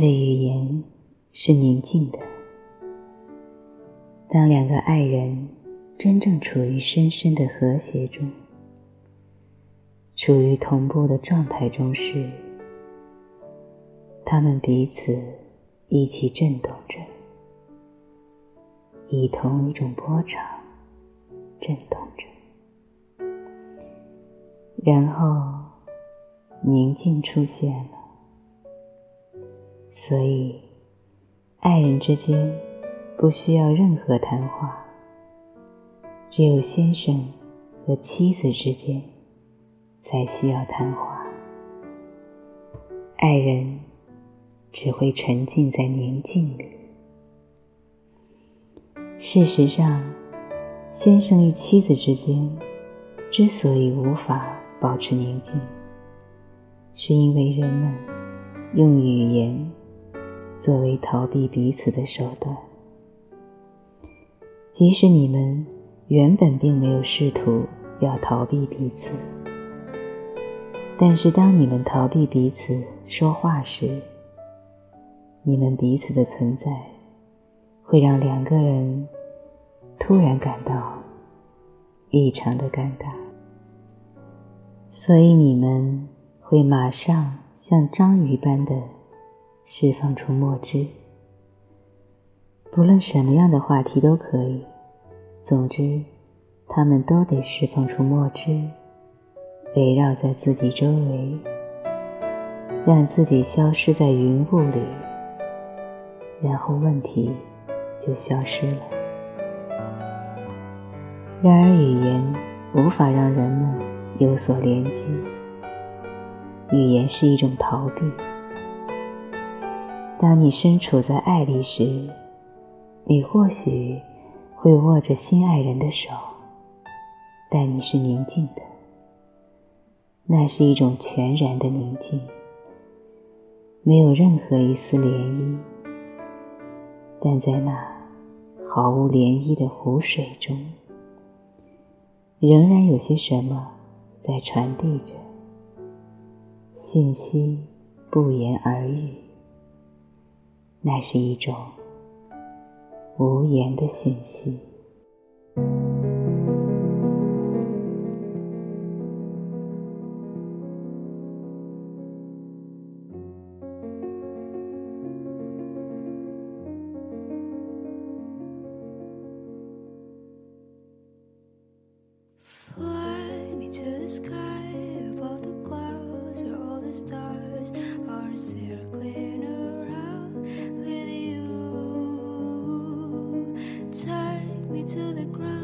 的语言是宁静的。当两个爱人真正处于深深的和谐中，处于同步的状态中时，他们彼此一起震动着，以同一种波长震动着，然后宁静出现了。所以，爱人之间。不需要任何谈话，只有先生和妻子之间才需要谈话。爱人只会沉浸在宁静里。事实上，先生与妻子之间之所以无法保持宁静，是因为人们用语言作为逃避彼此的手段。即使你们原本并没有试图要逃避彼此，但是当你们逃避彼此说话时，你们彼此的存在会让两个人突然感到异常的尴尬，所以你们会马上像章鱼般的释放出墨汁。不论什么样的话题都可以，总之，他们都得释放出墨汁，围绕在自己周围，让自己消失在云雾里，然后问题就消失了。然而，语言无法让人们有所连接，语言是一种逃避。当你身处在爱里时，你或许会握着心爱人的手，但你是宁静的。那是一种全然的宁静，没有任何一丝涟漪。但在那毫无涟漪的湖水中，仍然有些什么在传递着讯息，不言而喻。那是一种。无言的讯息。to the ground.